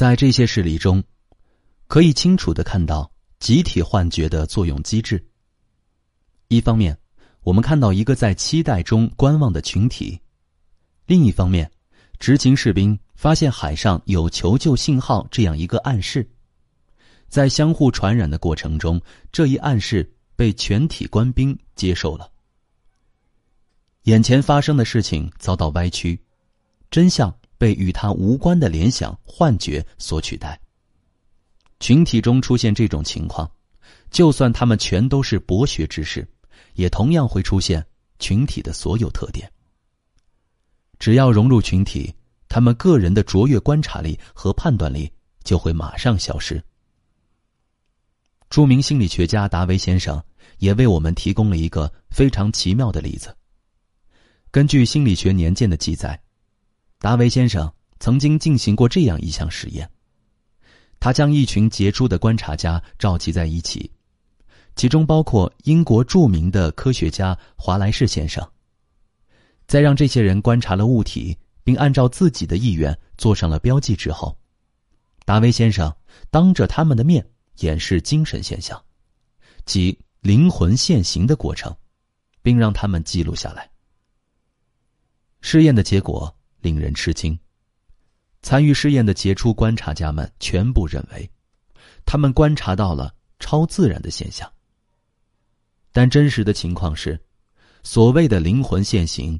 在这些事例中，可以清楚的看到集体幻觉的作用机制。一方面，我们看到一个在期待中观望的群体；另一方面，执勤士兵发现海上有求救信号这样一个暗示，在相互传染的过程中，这一暗示被全体官兵接受了。眼前发生的事情遭到歪曲，真相。被与他无关的联想、幻觉所取代。群体中出现这种情况，就算他们全都是博学之士，也同样会出现群体的所有特点。只要融入群体，他们个人的卓越观察力和判断力就会马上消失。著名心理学家达维先生也为我们提供了一个非常奇妙的例子。根据《心理学年鉴》的记载。达维先生曾经进行过这样一项实验，他将一群杰出的观察家召集在一起，其中包括英国著名的科学家华莱士先生。在让这些人观察了物体，并按照自己的意愿做上了标记之后，达维先生当着他们的面演示精神现象，即灵魂现形的过程，并让他们记录下来。试验的结果。令人吃惊。参与试验的杰出观察家们全部认为，他们观察到了超自然的现象。但真实的情况是，所谓的灵魂现形，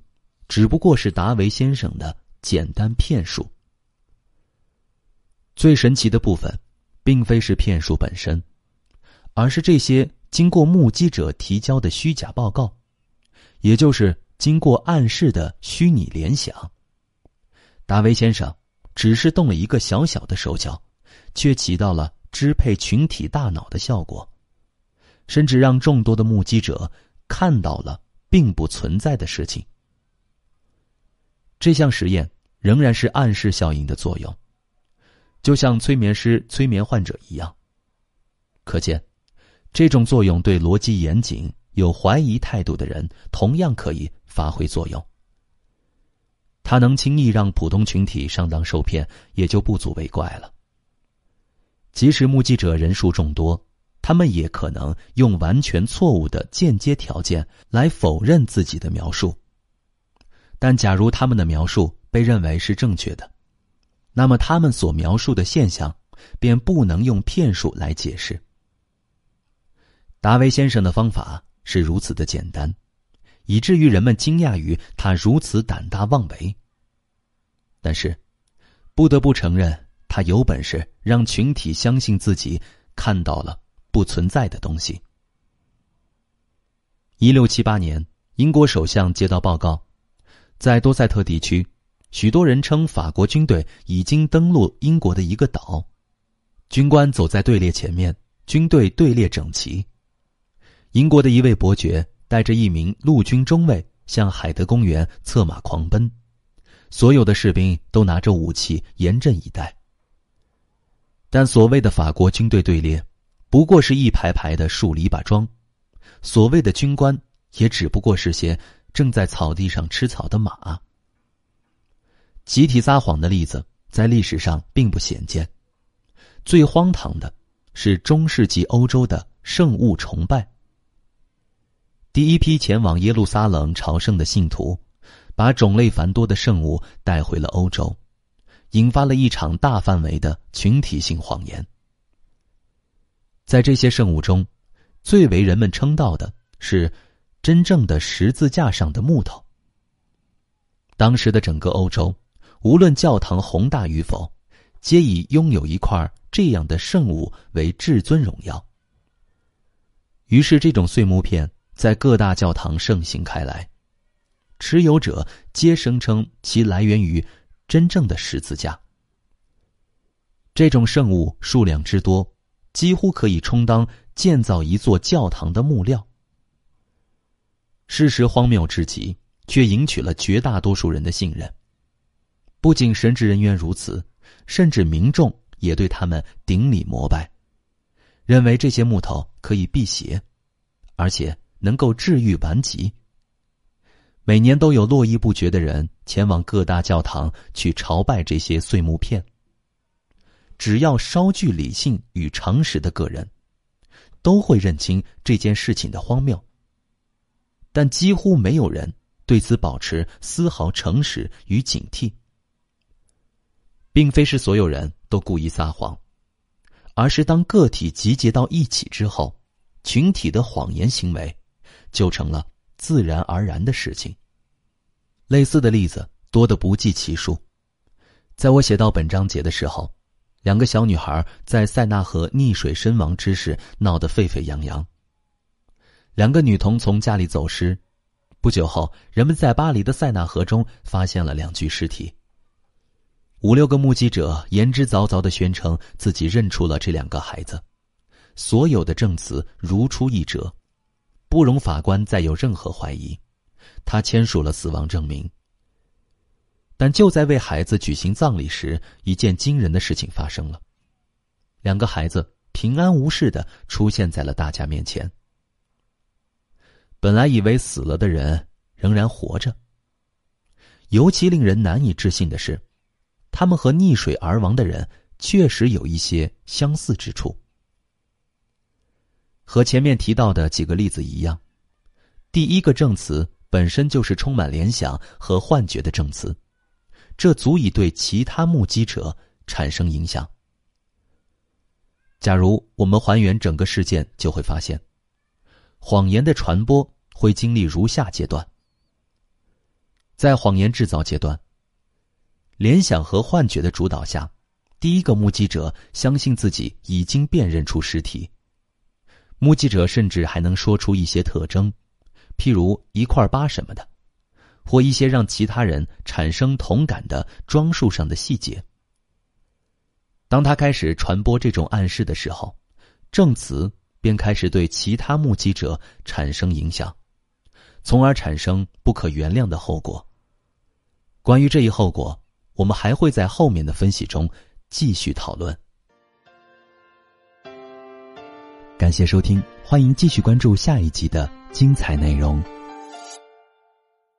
只不过是达维先生的简单骗术。最神奇的部分，并非是骗术本身，而是这些经过目击者提交的虚假报告，也就是经过暗示的虚拟联想。达维先生只是动了一个小小的手脚，却起到了支配群体大脑的效果，甚至让众多的目击者看到了并不存在的事情。这项实验仍然是暗示效应的作用，就像催眠师催眠患者一样。可见，这种作用对逻辑严谨、有怀疑态度的人同样可以发挥作用。他能轻易让普通群体上当受骗，也就不足为怪了。即使目击者人数众多，他们也可能用完全错误的间接条件来否认自己的描述。但假如他们的描述被认为是正确的，那么他们所描述的现象便不能用骗术来解释。达维先生的方法是如此的简单，以至于人们惊讶于他如此胆大妄为。但是，不得不承认，他有本事让群体相信自己看到了不存在的东西。一六七八年，英国首相接到报告，在多塞特地区，许多人称法国军队已经登陆英国的一个岛，军官走在队列前面，军队队列整齐。英国的一位伯爵带着一名陆军中尉向海德公园策马狂奔。所有的士兵都拿着武器严阵以待，但所谓的法国军队队列，不过是一排排的树篱笆桩；所谓的军官，也只不过是些正在草地上吃草的马。集体撒谎的例子在历史上并不鲜见，最荒唐的是中世纪欧洲的圣物崇拜。第一批前往耶路撒冷朝圣的信徒。把种类繁多的圣物带回了欧洲，引发了一场大范围的群体性谎言。在这些圣物中，最为人们称道的是真正的十字架上的木头。当时的整个欧洲，无论教堂宏大与否，皆以拥有一块这样的圣物为至尊荣耀。于是，这种碎木片在各大教堂盛行开来。持有者皆声称其来源于真正的十字架。这种圣物数量之多，几乎可以充当建造一座教堂的木料。事实荒谬至极，却赢取了绝大多数人的信任。不仅神职人员如此，甚至民众也对他们顶礼膜拜，认为这些木头可以辟邪，而且能够治愈顽疾。每年都有络绎不绝的人前往各大教堂去朝拜这些碎木片。只要稍具理性与常识的个人，都会认清这件事情的荒谬。但几乎没有人对此保持丝毫诚实与警惕。并非是所有人都故意撒谎，而是当个体集结到一起之后，群体的谎言行为就成了自然而然的事情。类似的例子多得不计其数。在我写到本章节的时候，两个小女孩在塞纳河溺水身亡之事闹得沸沸扬扬。两个女童从家里走失，不久后，人们在巴黎的塞纳河中发现了两具尸体。五六个目击者言之凿凿的宣称自己认出了这两个孩子，所有的证词如出一辙，不容法官再有任何怀疑。他签署了死亡证明。但就在为孩子举行葬礼时，一件惊人的事情发生了：两个孩子平安无事的出现在了大家面前。本来以为死了的人仍然活着。尤其令人难以置信的是。他们和溺水而亡的人确实有一些相似之处，和前面提到的几个例子一样，第一个证词本身就是充满联想和幻觉的证词，这足以对其他目击者产生影响。假如我们还原整个事件，就会发现，谎言的传播会经历如下阶段：在谎言制造阶段。联想和幻觉的主导下，第一个目击者相信自己已经辨认出尸体。目击者甚至还能说出一些特征，譬如一块疤什么的，或一些让其他人产生同感的装束上的细节。当他开始传播这种暗示的时候，证词便开始对其他目击者产生影响，从而产生不可原谅的后果。关于这一后果。我们还会在后面的分析中继续讨论。感谢收听，欢迎继续关注下一集的精彩内容。